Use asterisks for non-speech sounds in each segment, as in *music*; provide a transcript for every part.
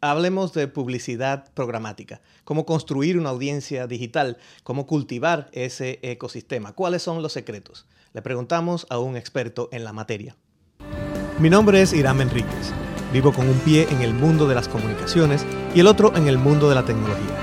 Hablemos de publicidad programática, cómo construir una audiencia digital, cómo cultivar ese ecosistema, cuáles son los secretos. Le preguntamos a un experto en la materia. Mi nombre es Irán Enríquez. Vivo con un pie en el mundo de las comunicaciones y el otro en el mundo de la tecnología.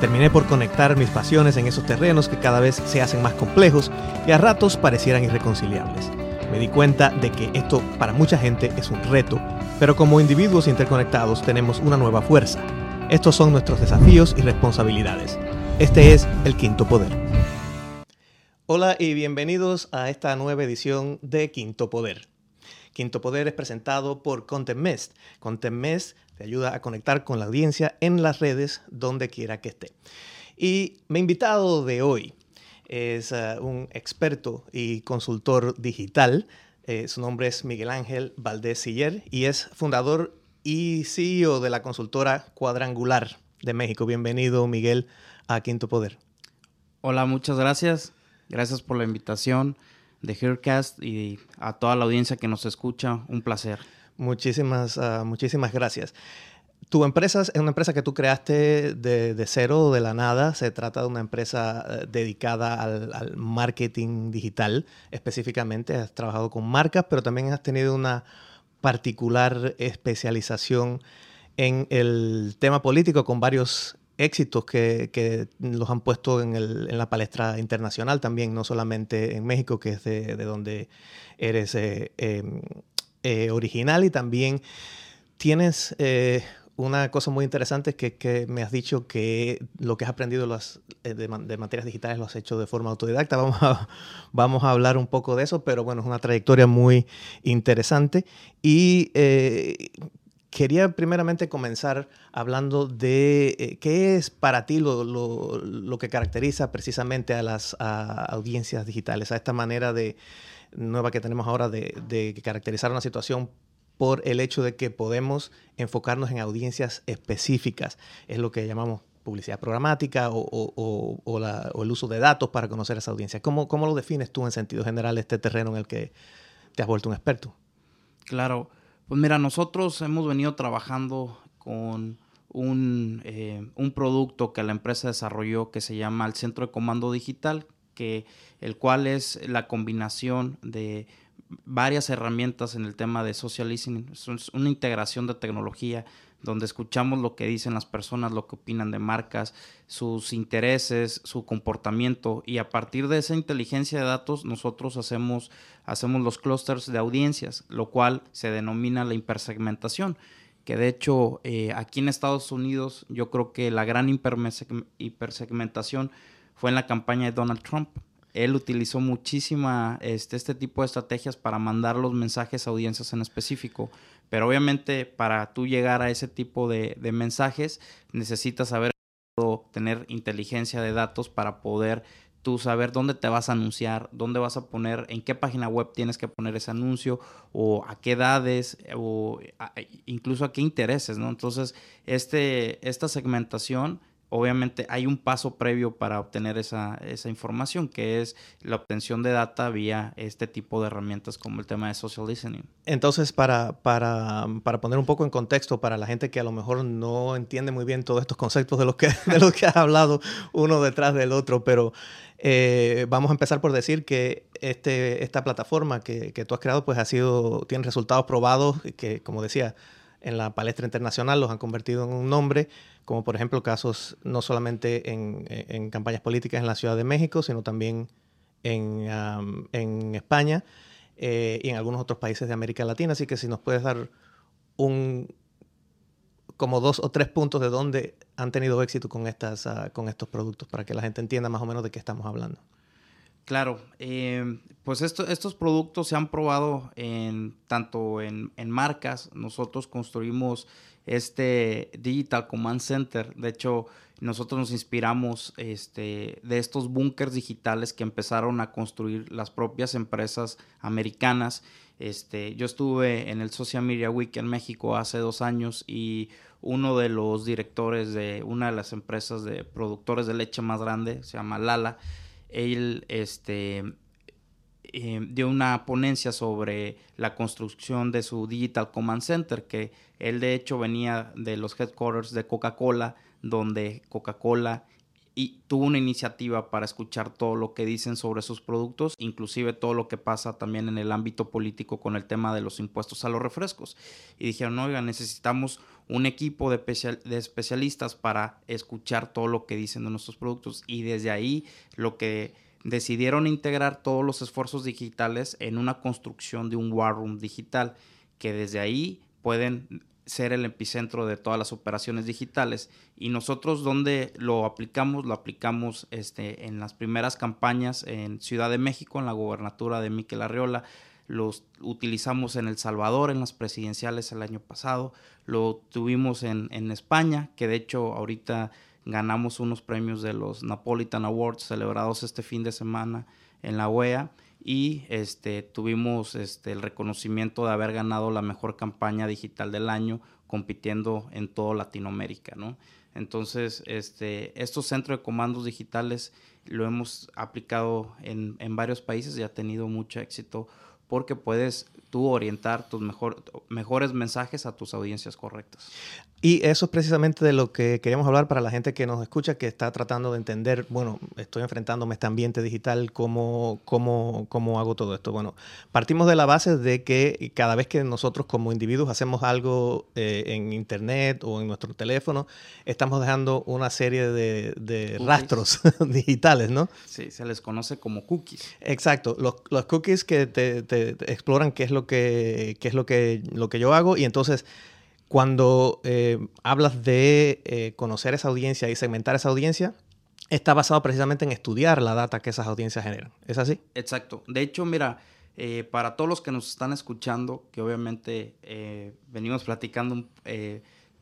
Terminé por conectar mis pasiones en esos terrenos que cada vez se hacen más complejos y a ratos parecieran irreconciliables. Me di cuenta de que esto para mucha gente es un reto, pero como individuos interconectados tenemos una nueva fuerza. Estos son nuestros desafíos y responsabilidades. Este es el Quinto Poder. Hola y bienvenidos a esta nueva edición de Quinto Poder. Quinto Poder es presentado por Content Mest. Content Mest te ayuda a conectar con la audiencia en las redes donde quiera que esté. Y mi invitado de hoy es uh, un experto y consultor digital. Eh, su nombre es Miguel Ángel Valdés Siller y es fundador y CEO de la consultora Cuadrangular de México. Bienvenido, Miguel, a Quinto Poder. Hola, muchas gracias. Gracias por la invitación de Hearcast y a toda la audiencia que nos escucha. Un placer. Muchísimas, uh, muchísimas gracias. Tu empresa es una empresa que tú creaste de, de cero, de la nada. Se trata de una empresa uh, dedicada al, marketing digital específicamente. Has trabajado con marcas, pero también has tenido una particular especialización en el tema político con varios éxitos que, que los han puesto en, el, en, la palestra internacional también, no solamente en México, que es de, de donde eres eh, eh, eh, original y también tienes eh, una cosa muy interesante que, que, me has dicho que lo que has aprendido eh, de, materias digitales lo has hecho de forma autodidacta. *laughs* Vamos a, vamos a hablar un poco de eso, pero bueno, es una trayectoria muy interesante. Y eh, quería primeramente comenzar hablando de eh, qué es para ti lo, lo, lo, que caracteriza precisamente a las audiencias digitales, a esta manera de nueva que tenemos ahora de, caracterizar una situación por el hecho de que podemos enfocarnos en audiencias específicas. Es lo que llamamos publicidad programática o, o, o, o el uso de datos para conocer esa audiencia. ¿Cómo, ¿Cómo, lo defines tú en sentido general este terreno en el que te has vuelto un experto? Claro, pues mira, nosotros hemos venido trabajando con un, eh, un producto que la empresa desarrolló que se llama el Centro de Comando Digital, que el cual es la combinación de varias herramientas en el tema de social listening, es una integración de tecnología donde escuchamos lo que dicen las personas, lo que opinan de marcas, sus intereses, su comportamiento y a partir de esa inteligencia de datos nosotros hacemos, hacemos los clusters de audiencias, lo cual se denomina la hipersegmentación que de hecho eh, aquí en Estados Unidos yo creo que la gran hipersegmentación fue en la campaña de Donald Trump. Él utilizó muchísima este, este tipo de estrategias para mandar los mensajes a audiencias en específico. Pero obviamente para tú llegar a ese tipo de, mensajes necesitas saber tener inteligencia de datos para poder tú saber dónde te vas a anunciar, dónde vas a poner, en qué página web tienes que poner ese anuncio, o a qué edades, o incluso a qué intereses, ¿no? Entonces, este, esta segmentación obviamente hay un paso previo para obtener esa, esa, información, que es la obtención de data vía este tipo de herramientas como el tema de social listening. Entonces, para, para, para poner un poco en contexto para la gente que a lo mejor no entiende muy bien todos estos conceptos de los que, de los que has hablado uno detrás del otro, pero eh, vamos a empezar por decir que este, esta plataforma que, que tú has creado pues ha sido, tiene resultados probados que, como decía, en la palestra internacional los han convertido en un nombre, como por ejemplo casos no solamente en, campañas políticas en la Ciudad de México, sino también en, um, en España eh, y en algunos otros países de América Latina. Así que si nos puedes dar un como dos o tres puntos de dónde han tenido éxito con, estas, uh, con estos productos para que la gente entienda más o menos de qué estamos hablando. Claro, eh, pues esto, estos productos se han probado en tanto en, en, marcas. Nosotros construimos este Digital Command Center. De hecho, nosotros nos inspiramos este, de estos búnkers digitales que empezaron a construir las propias empresas americanas. Este, yo estuve en el Social Media Week en México hace dos años y uno de los directores de una de las empresas de productores de leche más grande, se llama Lala, él este, eh, dio una ponencia sobre la construcción de su Digital Command Center, que él de hecho venía de los headquarters de Coca-Cola, donde Coca-Cola y tuvo una iniciativa para escuchar todo lo que dicen sobre sus productos, inclusive todo lo que pasa también en el ámbito político con el tema de los impuestos a los refrescos. Y dijeron, oiga, necesitamos un equipo de, de especialistas para escuchar todo lo que dicen de nuestros productos. Y desde ahí lo que decidieron integrar todos los esfuerzos digitales en una construcción de un war room digital, que desde ahí pueden ser el epicentro de todas las operaciones digitales. Y nosotros donde lo aplicamos, lo aplicamos este, en las primeras campañas en Ciudad de México, en la gobernatura de Miquel Arriola, los utilizamos en El Salvador, en las presidenciales el año pasado, lo tuvimos en, en España, que de hecho ahorita ganamos unos premios de los Napolitan Awards celebrados este fin de semana en la OEA y este, tuvimos este, el reconocimiento de haber ganado la mejor campaña digital del año compitiendo en toda Latinoamérica, ¿no? Entonces, este, estos centros de comandos digitales lo hemos aplicado en, en varios países y ha tenido mucho éxito porque puedes tú orientar tus mejor, mejores mensajes a tus audiencias correctas. Y eso es precisamente de lo que queríamos hablar para la gente que nos escucha, que está tratando de entender, bueno, estoy enfrentándome a este ambiente digital, ¿cómo, cómo, cómo hago todo esto? Bueno, partimos de la base de que cada vez que nosotros como individuos hacemos algo eh, en Internet o en nuestro teléfono, estamos dejando una serie de, rastros *laughs* digitales, ¿no? Sí, se les conoce como cookies. Exacto, los, los cookies que te, te, exploran qué es lo que, qué es lo que, lo que yo hago y entonces cuando eh, hablas de eh, conocer esa audiencia y segmentar esa audiencia, está basado precisamente en estudiar la data que esas audiencias generan. ¿Es así? Exacto. De hecho, mira, eh, para todos los que nos están escuchando, que obviamente venimos platicando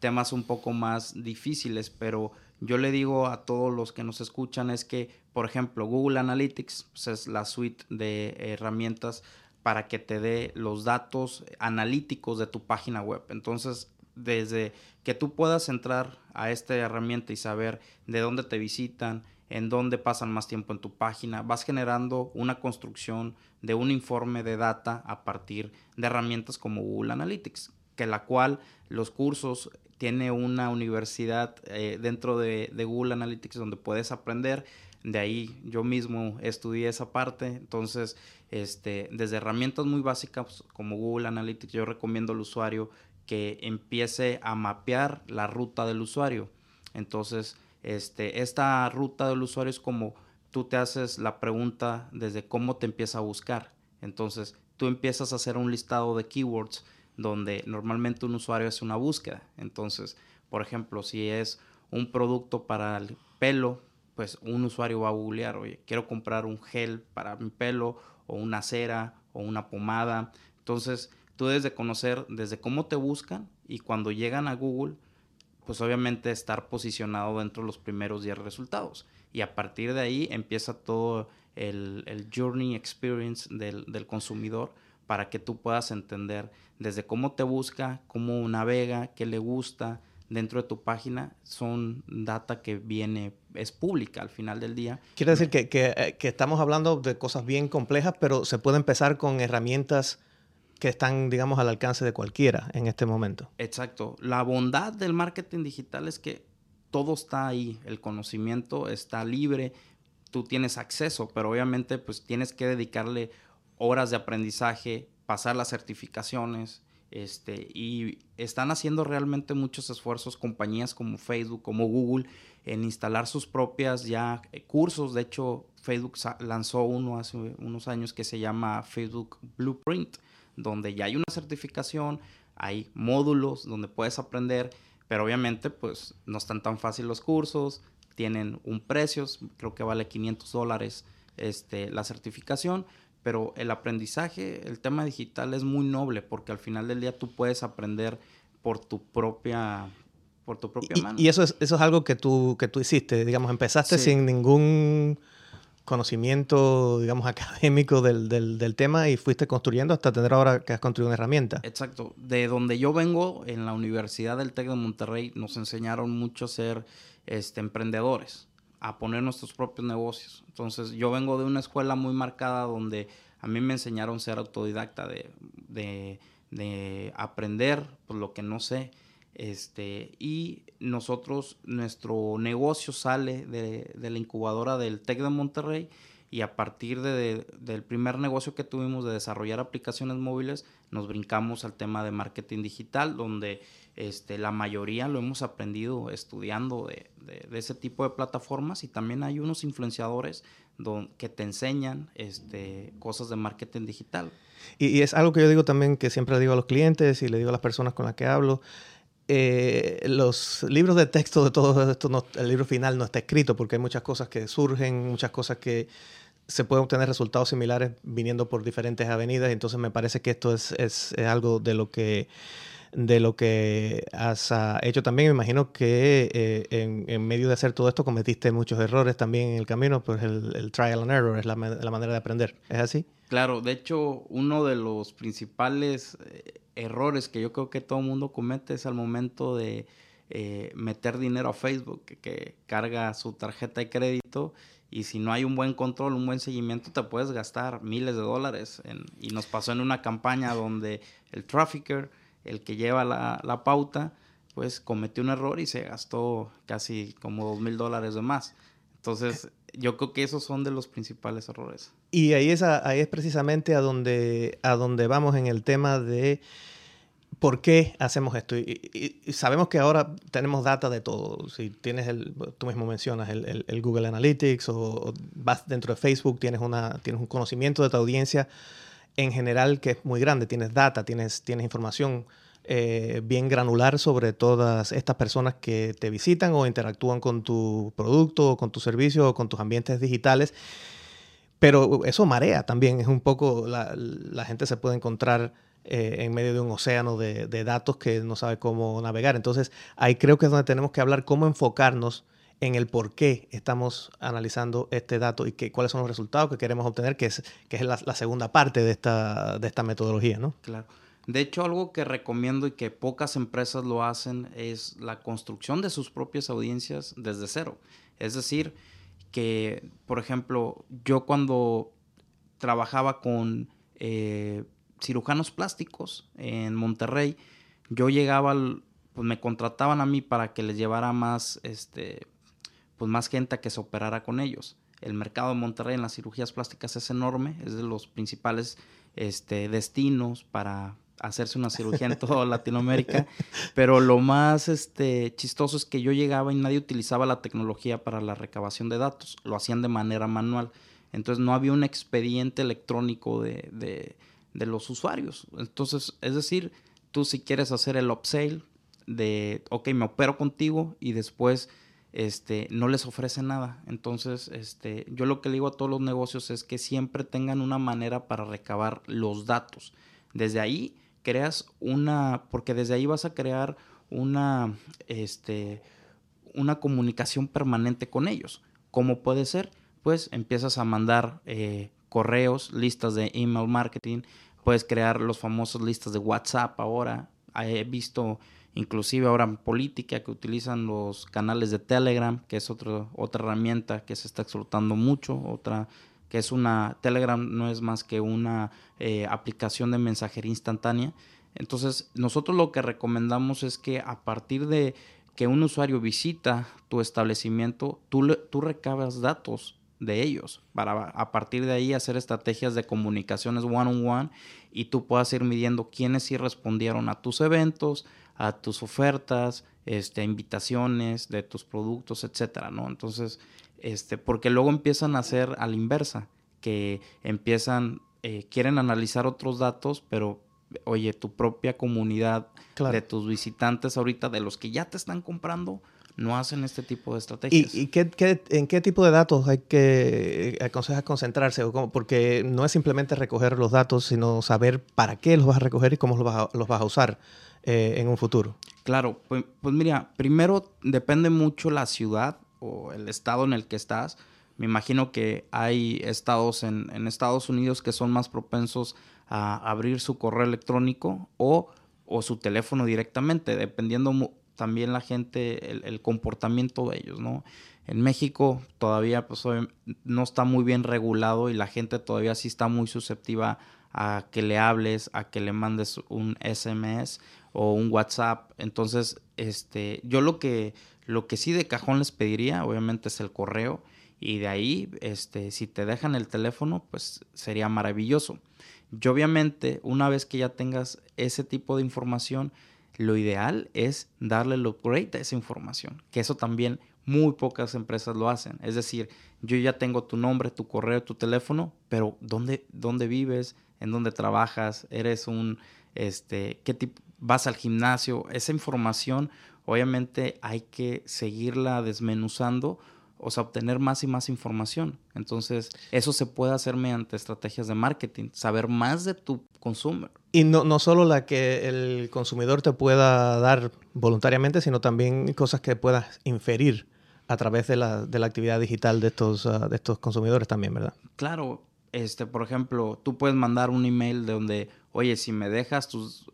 temas un poco más difíciles, pero yo le digo a todos los que nos escuchan es que, por ejemplo, Google Analytics pues, es la suite de herramientas para que te dé los datos analíticos de tu página web. Entonces, desde que tú puedas entrar a esta herramienta y saber de dónde te visitan, en dónde pasan más tiempo en tu página, vas generando una construcción de un informe de data a partir de herramientas como Google Analytics, que la cual los cursos tiene una universidad eh, dentro de, de Google Analytics donde puedes aprender de ahí yo mismo estudié esa parte. Entonces, este, desde herramientas muy básicas como Google Analytics, yo recomiendo al usuario que empiece a mapear la ruta del usuario. Entonces, este, esta ruta del usuario es como tú te haces la pregunta desde cómo te empieza a buscar. Entonces, tú empiezas a hacer un listado de keywords donde normalmente un usuario hace una búsqueda. Entonces, por ejemplo, si es un producto para el pelo, pues un usuario va a googlear, oye, quiero comprar un gel para mi pelo o una cera o una pomada. Entonces, tú debes de conocer desde cómo te buscan y cuando llegan a Google, pues obviamente estar posicionado dentro de los primeros 10 resultados. Y a partir de ahí empieza todo el, el journey experience del, del, consumidor para que tú puedas entender desde cómo te busca, cómo navega, qué le gusta dentro de tu página, son data que viene, es pública al final del día. Quiere decir que, que, eh, que estamos hablando de cosas bien complejas, pero se puede empezar con herramientas que están, digamos, al alcance de cualquiera en este momento. Exacto. La bondad del marketing digital es que todo está ahí, el conocimiento está libre, tú tienes acceso, pero obviamente pues tienes que dedicarle horas de aprendizaje, pasar las certificaciones, este, y están haciendo realmente muchos esfuerzos compañías como Facebook, como Google, en instalar sus propias ya eh, cursos. De hecho, Facebook lanzó uno hace unos años que se llama Facebook Blueprint, donde ya hay una certificación, hay módulos donde puedes aprender, pero obviamente pues no están tan fácil los cursos, tienen un precio, creo que vale 500 dólares este, la certificación, pero el aprendizaje, el tema digital es muy noble porque al final del día tú puedes aprender por tu propia por tu propia mano. Y eso es, eso es algo que tú, que tú hiciste, digamos, empezaste sin ningún conocimiento, digamos, *laughs* académico del, del, del, tema y fuiste construyendo hasta tener ahora que has construido una herramienta. Exacto. De donde yo vengo, en la Universidad del TEC de Monterrey, nos enseñaron mucho a ser este, emprendedores, a poner nuestros propios negocios. Entonces, yo vengo de una escuela muy marcada donde a mí me enseñaron a ser autodidacta, de, aprender pues, lo que no sé. Este, y nosotros, nuestro negocio sale de, la incubadora del TEC de Monterrey y a partir de, del primer negocio que tuvimos de desarrollar aplicaciones móviles, nos brincamos al tema de marketing digital, donde este, la mayoría lo hemos aprendido estudiando de, de, ese tipo de plataformas y también hay unos influenciadores que te enseñan este, cosas de marketing digital. Y, es algo que yo digo también, que siempre le digo a los clientes y le digo a las personas con las que hablo, eh, los libros de texto de todo esto, el libro final no está escrito porque hay muchas cosas que surgen, muchas cosas que se pueden obtener resultados similares viniendo por diferentes avenidas. Entonces me parece que esto es, es, algo de lo que de lo que has ah, hecho también. Me imagino que eh, en, en, medio de hacer todo esto cometiste muchos errores también en el camino, pues el, el trial and error es la, la, manera de aprender. ¿Es así? Claro, de hecho, uno de los principales eh, errores que yo creo que todo mundo comete es al momento de eh, meter dinero a Facebook, que carga su tarjeta de crédito y si no hay un buen control, un buen seguimiento, te puedes gastar miles de dólares. y nos pasó en una campaña donde el trafficker, el que lleva la, pauta, pues cometió un error y se gastó casi como dos mil dólares de más. Entonces, yo creo que esos son de los principales errores. Y ahí es, ahí es precisamente a donde, a donde vamos en el tema de ¿Por qué hacemos esto? Y, sabemos que ahora tenemos data de todo. Si tienes el, tú mismo mencionas el, el, Google Analytics o, vas dentro de Facebook, tienes, una, tienes un conocimiento de tu audiencia en general que es muy grande. Tienes data, tienes, tienes información eh, bien granular sobre todas estas personas que te visitan o interactúan con tu producto o con tu servicio o con tus ambientes digitales. Pero eso marea también. Es un poco, la, la gente se puede encontrar eh, en medio de un océano de, datos que no sabe cómo navegar. Entonces, ahí creo que es donde tenemos que hablar cómo enfocarnos en el por qué estamos analizando este dato y que, cuáles son los resultados que queremos obtener, que es, que es la, segunda parte de esta, de esta metodología, ¿no? Claro. De hecho, algo que recomiendo y que pocas empresas lo hacen es la construcción de sus propias audiencias desde cero. Es decir, que, por ejemplo, yo cuando trabajaba con eh, cirujanos plásticos en Monterrey, yo llegaba, pues me contrataban a mí para que les llevara más, este, pues más gente a que se operara con ellos. El mercado de Monterrey en las cirugías plásticas es enorme, es de los principales este, destinos para hacerse una cirugía en toda Latinoamérica, *laughs* pero lo más este, chistoso es que yo llegaba y nadie utilizaba la tecnología para la recabación de datos, lo hacían de manera manual, entonces no había un expediente electrónico de de los usuarios. Entonces, es decir, tú si quieres hacer el upsell de, ok, me opero contigo y después este, no les ofrece nada. Entonces, este, yo lo que le digo a todos los negocios es que siempre tengan una manera para recabar los datos. Desde ahí creas una, porque desde ahí vas a crear una, este, una comunicación permanente con ellos. ¿Cómo puede ser? Pues empiezas a mandar eh, correos, listas de email marketing, puedes crear los famosos listas de WhatsApp ahora. He visto inclusive ahora en política que utilizan los canales de Telegram, que es otra otra herramienta que se está explotando mucho, otra que es una, Telegram no es más que una eh, aplicación de mensajería instantánea. Entonces, nosotros lo que recomendamos es que a partir de que un usuario visita tu establecimiento, tú, tú recabas datos de ellos para a partir de ahí hacer estrategias de comunicaciones one on one y tú puedas ir midiendo quiénes sí respondieron a tus eventos, a tus ofertas, este, invitaciones de tus productos, etcétera, ¿no? Entonces, este, porque luego empiezan a hacer a la inversa, que empiezan, eh, quieren analizar otros datos, pero oye, tu propia comunidad de tus visitantes ahorita, de los que ya te están comprando, no hacen este tipo de estrategias. ¿Y, qué, en qué tipo de datos hay que aconsejar concentrarse? Porque no es simplemente recoger los datos, sino saber para qué los vas a recoger y cómo los vas a, los vas a usar eh, en un futuro. Claro, pues, pues, mira, primero depende mucho la ciudad o el estado en el que estás. Me imagino que hay estados en, Estados Unidos que son más propensos a abrir su correo electrónico o, o su teléfono directamente, dependiendo también la gente, el, comportamiento de ellos, ¿no? En México todavía pues, no está muy bien regulado y la gente todavía sí está muy susceptiva a que le hables, a que le mandes un SMS o un WhatsApp. Entonces, este, yo lo que, lo que sí de cajón les pediría, obviamente, es el correo. Y de ahí, este, si te dejan el teléfono, pues sería maravilloso. Yo obviamente, una vez que ya tengas ese tipo de información, lo ideal es darle el upgrade a esa información, que eso también muy pocas empresas lo hacen. Es decir, yo ya tengo tu nombre, tu correo, tu teléfono, pero ¿dónde, dónde vives? ¿En dónde trabajas? ¿Eres un, este, qué tipo, vas al gimnasio? Esa información, obviamente hay que seguirla desmenuzando o sea, obtener más y más información. Entonces, eso se puede hacer mediante estrategias de marketing, saber más de tu consumer. Y no, no solo la que el consumidor te pueda dar voluntariamente, sino también cosas que puedas inferir a través de la, de la actividad digital de estos, ah, de estos consumidores también, ¿verdad? Claro. Este, por ejemplo, tú puedes mandar un email de donde, oye, si me dejas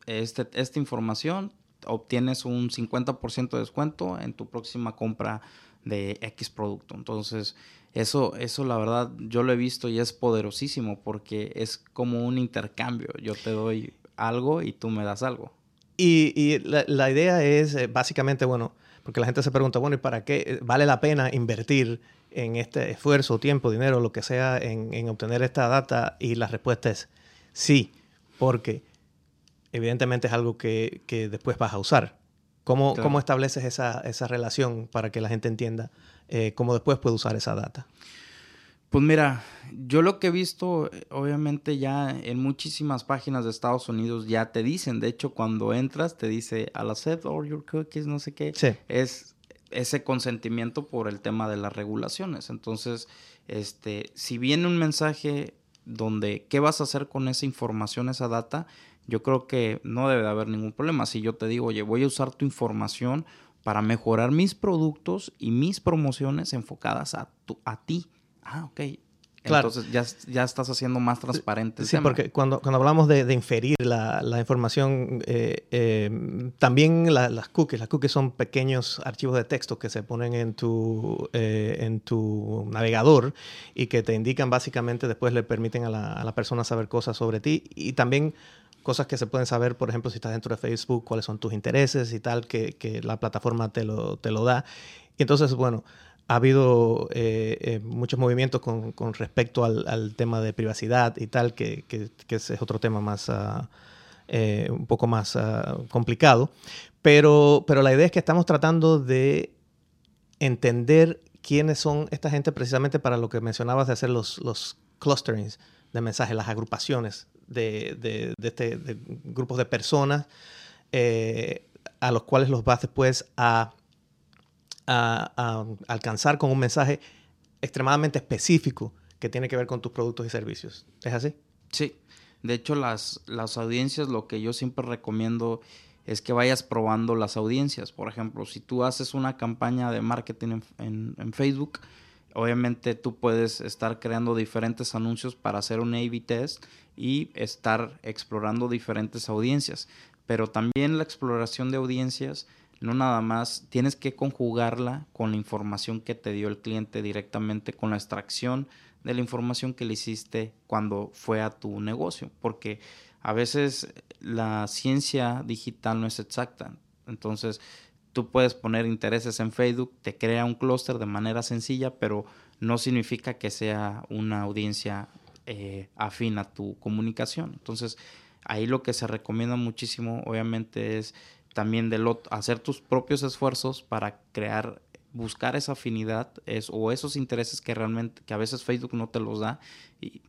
este, esta información, obtienes un 50% de descuento en tu próxima compra de X producto. Entonces, eso, eso la verdad yo lo he visto y es poderosísimo porque es como un intercambio. Yo te doy algo y tú me das algo. Y, la, idea es eh, básicamente, bueno, porque la gente se pregunta, bueno, ¿y para qué eh, vale la pena invertir en este esfuerzo, tiempo, dinero, lo que sea, en, obtener esta data? Y la respuesta es sí, porque evidentemente es algo que, que después vas a usar. ¿Cómo, ¿Cómo, estableces esa, esa, relación para que la gente entienda eh, cómo después puede usar esa data? Pues mira, yo lo que he visto, obviamente ya en muchísimas páginas de Estados Unidos ya te dicen, de hecho cuando entras te dice, I'll accept all your cookies, no sé qué, sí. es ese consentimiento por el tema de las regulaciones. Entonces, este, si viene un mensaje donde, ¿qué vas a hacer con esa información, esa data? yo creo que no debe de haber ningún problema. Si yo te digo, oye, voy a usar tu información para mejorar mis productos y mis promociones enfocadas a, tu, a ti. Ah, ok. Entonces ya, ya, estás haciendo más transparente. sí, porque cuando, cuando hablamos de, inferir la, la información, eh, eh, también las cookies, las cookies son pequeños archivos de texto que se ponen en tu, eh, en tu navegador y que te indican básicamente, después le permiten a la, a la persona saber cosas sobre ti y también cosas que se pueden saber, por ejemplo, si estás dentro de Facebook, cuáles son tus intereses y tal, que, que la plataforma te lo, te lo da. Y entonces, bueno, ha habido eh, eh, muchos movimientos con, respecto al, tema de privacidad y tal, que, que es otro tema más, uh, un poco más uh, complicado. Pero, la idea es que estamos tratando de entender quiénes son esta gente precisamente para lo que mencionabas de hacer los, los clusterings de mensajes, las agrupaciones de, este, de grupos de personas a los cuales los vas después a, a, alcanzar con un mensaje extremadamente específico que tiene que ver con tus productos y servicios. ¿Es así? Sí. De hecho, las, las audiencias, lo que yo siempre recomiendo es que vayas probando las audiencias. Por ejemplo, si tú haces una campaña de marketing en, en Facebook, Obviamente tú puedes estar creando diferentes anuncios para hacer un A-B test y estar explorando diferentes audiencias. Pero también la exploración de audiencias, no nada más, tienes que conjugarla con la información que te dio el cliente directamente, con la extracción de la información que le hiciste cuando fue a tu negocio. Porque a veces la ciencia digital no es exacta. Entonces, tú puedes poner intereses en Facebook, te crea un clúster de manera sencilla, pero no significa que sea una audiencia eh, afín a tu comunicación. Entonces, ahí lo que se recomienda muchísimo, obviamente, es también de hacer tus propios esfuerzos para crear, buscar esa afinidad es, o esos intereses que realmente, que a veces Facebook no te los da, y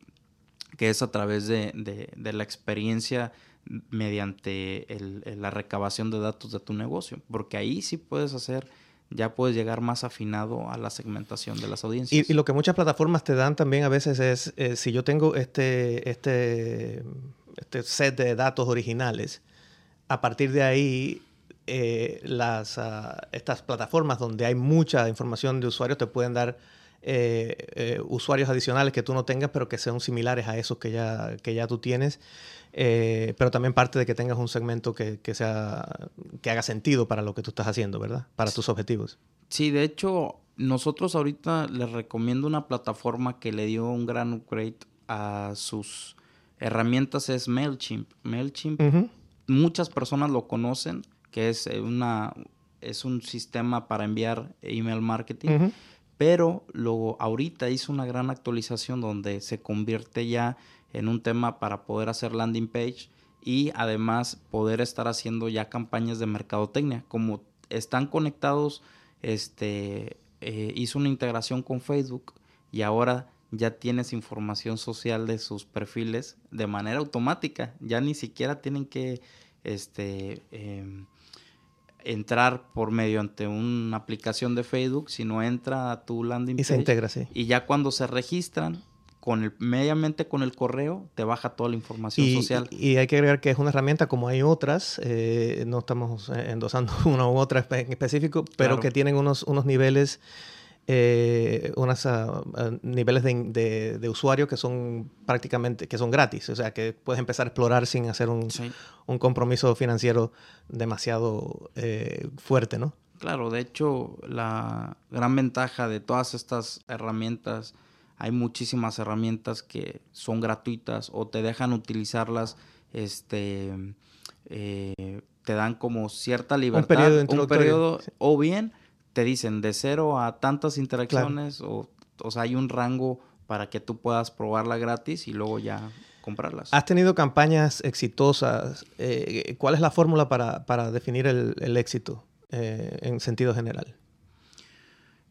que es a través de, de la experiencia mediante la recabación de datos de tu negocio, porque ahí sí puedes hacer, ya puedes llegar más afinado a la segmentación de las audiencias. Y, lo que muchas plataformas te dan también a veces es, eh, si yo tengo este, este, este set de datos originales, a partir de ahí eh, las, ah, estas plataformas donde hay mucha información de usuarios te pueden dar eh, eh, usuarios adicionales que tú no tengas, pero que sean similares a esos que ya, que ya tú tienes. Eh, pero también parte de que tengas un segmento que, que, sea, que haga sentido para lo que tú estás haciendo, ¿verdad? Para tus objetivos. Sí, de hecho, nosotros ahorita les recomiendo una plataforma que le dio un gran upgrade a sus herramientas, es MailChimp. MailChimp, muchas personas lo conocen, que es, una, es un sistema para enviar email marketing. Pero lo, ahorita hizo una gran actualización donde se convierte ya en un tema para poder hacer landing page y además poder estar haciendo ya campañas de mercadotecnia. Como están conectados, este, eh, hizo una integración con Facebook y ahora ya tienes información social de sus perfiles de manera automática. Ya ni siquiera tienen que este, em, entrar por mediante una aplicación de Facebook, sino entra a tu landing page. Y se integra, sí. Y ya cuando se registran, con el, mediamente con el correo, te baja toda la información social. Y, hay que agregar que es una herramienta como hay otras, eh, no estamos endosando *laughs* una u otra en específico, pero que tienen unos, unos niveles eh, unos ah, ah, niveles de, de, usuario que son prácticamente que son gratis. O sea, que puedes empezar a explorar sin hacer un, un compromiso financiero demasiado eh, fuerte, ¿no? Claro, de hecho, la gran ventaja de todas estas herramientas, hay muchísimas herramientas que son gratuitas o te dejan utilizarlas, este, eh, te dan como cierta libertad, un periodo, o bien te dicen de cero a tantas interacciones o, o sea, hay un rango para que tú puedas probarla gratis y luego ya comprarlas. ¿Has tenido campañas exitosas? Eh, ¿Cuál es la fórmula para, para definir el, el éxito eh, en sentido general?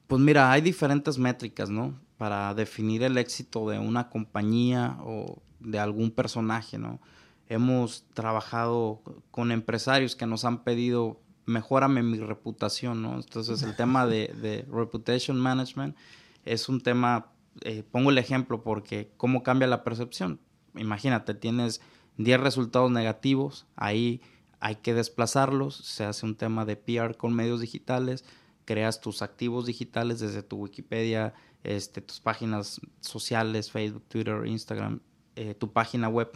Pues mira, hay diferentes métricas, ¿no? Para definir el éxito de una compañía o de algún personaje, ¿no? Hemos trabajado con empresarios que nos han pedido mejórame mi reputación, ¿no? Entonces el tema de, reputation management es un tema, eh, pongo el ejemplo porque cómo cambia la percepción. Imagínate, tienes 10 resultados negativos, ahí hay que desplazarlos, se hace un tema de PR con medios digitales, creas tus activos digitales desde tu Wikipedia, este, tus páginas sociales, Facebook, Twitter, Instagram, eh, tu página web.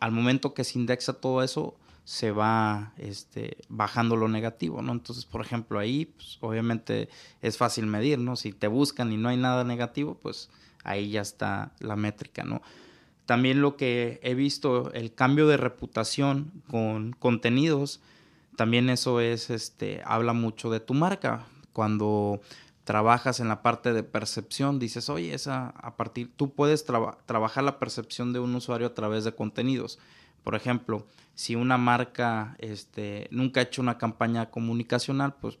Al momento que se indexa todo eso, se va este, bajando lo negativo, ¿no? Entonces, por ejemplo, ahí, pues, obviamente es fácil medir, ¿no? Si te buscan y no hay nada negativo, pues ahí ya está la métrica, ¿no? También lo que he visto, el cambio de reputación con contenidos, también eso es, este, habla mucho de tu marca. Cuando trabajas en la parte de percepción, dices, oye, esa a partir, tú puedes trabajar la percepción de un usuario a través de contenidos. Por ejemplo, si una marca este, nunca ha hecho una campaña comunicacional, pues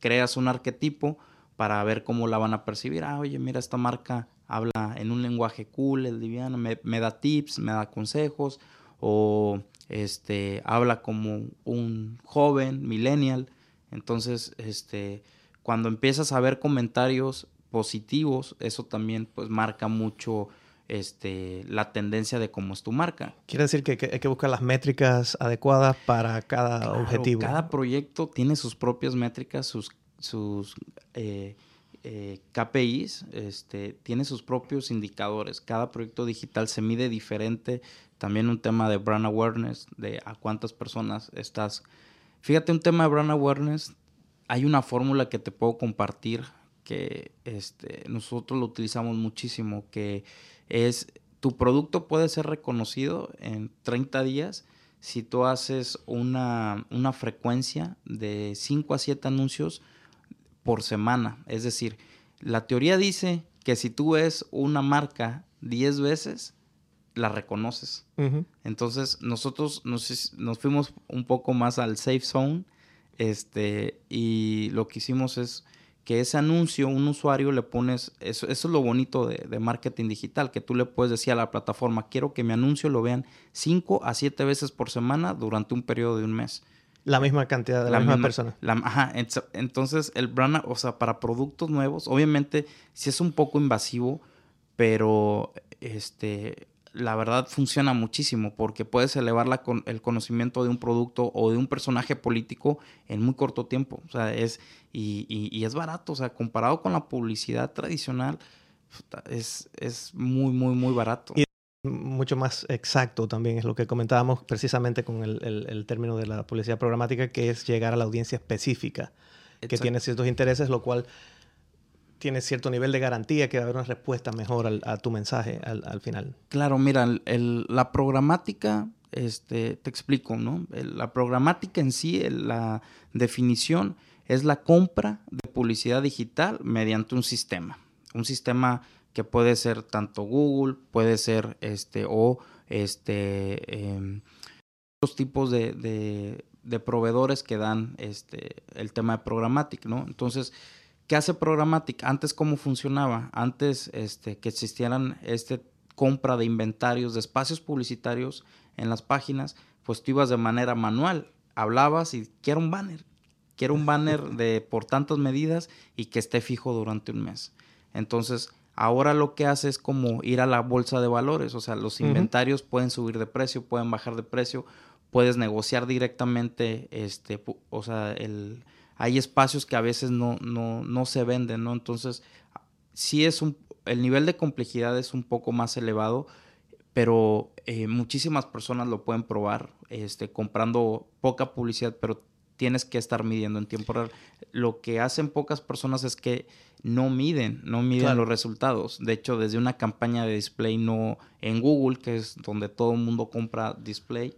creas un arquetipo para ver cómo la van a percibir. Ah, oye, mira, esta marca habla en un lenguaje cool, es liviano, me, da tips, me da consejos, o este, habla como un joven, millennial. Entonces, este, cuando empiezas a ver comentarios positivos, eso también pues marca mucho este, la tendencia de cómo es tu marca. Quiere decir que, hay que buscar las métricas adecuadas para cada objetivo. Cada proyecto tiene sus propias métricas, sus, sus eh, eh, KPIs, este, tiene sus propios indicadores. Cada proyecto digital se mide diferente. También un tema de brand awareness, de a cuántas personas estás. Fíjate, un tema de brand awareness, hay una fórmula que te puedo compartir que este, nosotros lo utilizamos muchísimo, que es tu producto puede ser reconocido en 30 días si tú haces una, una frecuencia de 5 a 7 anuncios por semana. Es decir, la teoría dice que si tú ves una marca 10 veces, la reconoces. Entonces, nosotros nos, nos, fuimos un poco más al safe zone este, y lo que hicimos es que ese anuncio, un usuario le pones, eso, eso es lo bonito de, marketing digital, que tú le puedes decir a la plataforma, quiero que mi anuncio lo vean 5 a 7 veces por semana durante un periodo de un mes. La misma cantidad de la, misma, persona. ajá, entonces el brand, o sea, para productos nuevos, obviamente sí es un poco invasivo, pero este, la verdad funciona muchísimo porque puedes elevar la con, el conocimiento de un producto o de un personaje político en muy corto tiempo. O sea, es, y, y, es barato. O sea, comparado con la publicidad tradicional, es, es muy, muy, muy barato. Y mucho más exacto también es lo que comentábamos precisamente con el, el, el término de la publicidad programática, que es llegar a la audiencia específica, que tiene ciertos intereses, lo cual tiene cierto nivel de garantía que va a haber una respuesta mejor al, a tu mensaje al, al final. Claro, mira, el, la programática, este, te explico, ¿no? la programática en sí, la definición es la compra de publicidad digital mediante un sistema. Un sistema que puede ser tanto Google, puede ser este, o este, eh, otros tipos de, de, de, proveedores que dan este, el tema de programática, ¿no? Entonces, ¿Qué hace Programmatic? Antes, ¿cómo funcionaba? Antes este, que existieran este compra de inventarios, de espacios publicitarios en las páginas, pues tú ibas de manera manual, hablabas y quiero un banner, quiero un banner *laughs* de por tantas medidas y que esté fijo durante un mes. Entonces, ahora lo que hace es como ir a la bolsa de valores, o sea, los inventarios pueden subir de precio, pueden bajar de precio, puedes negociar directamente, este, o sea, el, hay espacios que a veces no, no, no se venden, ¿no? Entonces, sí es un, el nivel de complejidad es un poco más elevado, pero eh, muchísimas personas lo pueden probar este, comprando poca publicidad, pero tienes que estar midiendo en tiempo real. Lo que hacen pocas personas es que no miden, no miden los resultados. De hecho, desde una campaña de display no en Google, que es donde todo el mundo compra display,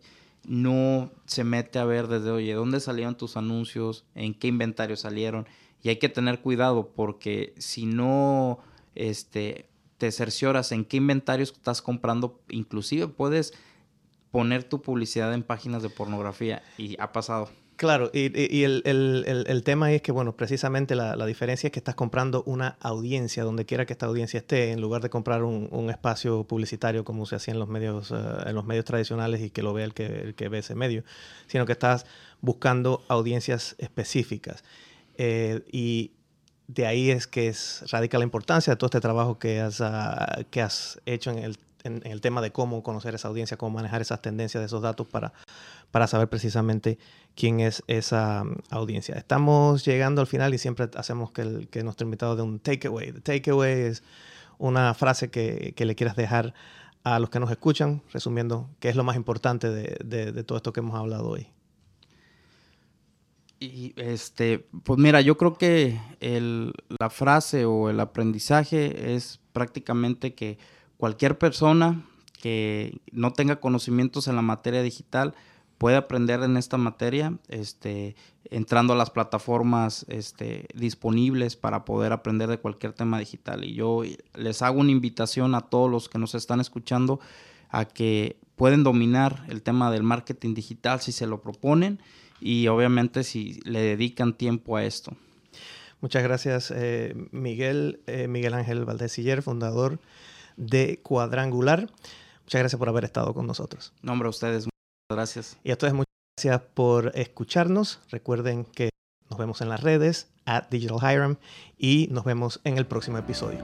no se mete a ver desde, oye, ¿dónde salieron tus anuncios? ¿En qué inventario salieron? Y hay que tener cuidado porque si no este, te cercioras en qué inventarios estás comprando, inclusive puedes poner tu publicidad en páginas de pornografía y ha pasado. Claro, y, y el, el, el, tema es que, bueno, precisamente la, la, diferencia es que estás comprando una audiencia, donde quiera que esta audiencia esté, en lugar de comprar un, un espacio publicitario como se hacía en los medios, uh, en los medios tradicionales y que lo vea el que, el que ve ese medio, sino que estás buscando audiencias específicas. Eh, y de ahí es que es, radica la importancia de todo este trabajo que has, uh, que has hecho en el, en, el tema de cómo conocer esa audiencia, cómo manejar esas tendencias de esos datos para para saber precisamente quién es esa um, audiencia. Estamos llegando al final y siempre hacemos que, nuestro invitado dé un takeaway. El takeaway es una frase que, que, le quieras dejar a los que nos escuchan, resumiendo qué es lo más importante de, de, de todo esto que hemos hablado hoy. Y este, pues mira, yo creo que el, la frase o el aprendizaje es prácticamente que cualquier persona que no tenga conocimientos en la materia digital puede aprender en esta materia, este, entrando a las plataformas este, disponibles para poder aprender de cualquier tema digital. Y yo les hago una invitación a todos los que nos están escuchando a que pueden dominar el tema del marketing digital si se lo proponen y obviamente si le dedican tiempo a esto. Muchas gracias, eh, Miguel, eh, Miguel Ángel Valdeciller, fundador de Cuadrangular. Muchas gracias por haber estado con nosotros. Nombre a ustedes. Gracias. Y a todos muchas gracias por escucharnos. Recuerden que nos vemos en las redes, at Digital Hiram, y nos vemos en el próximo episodio.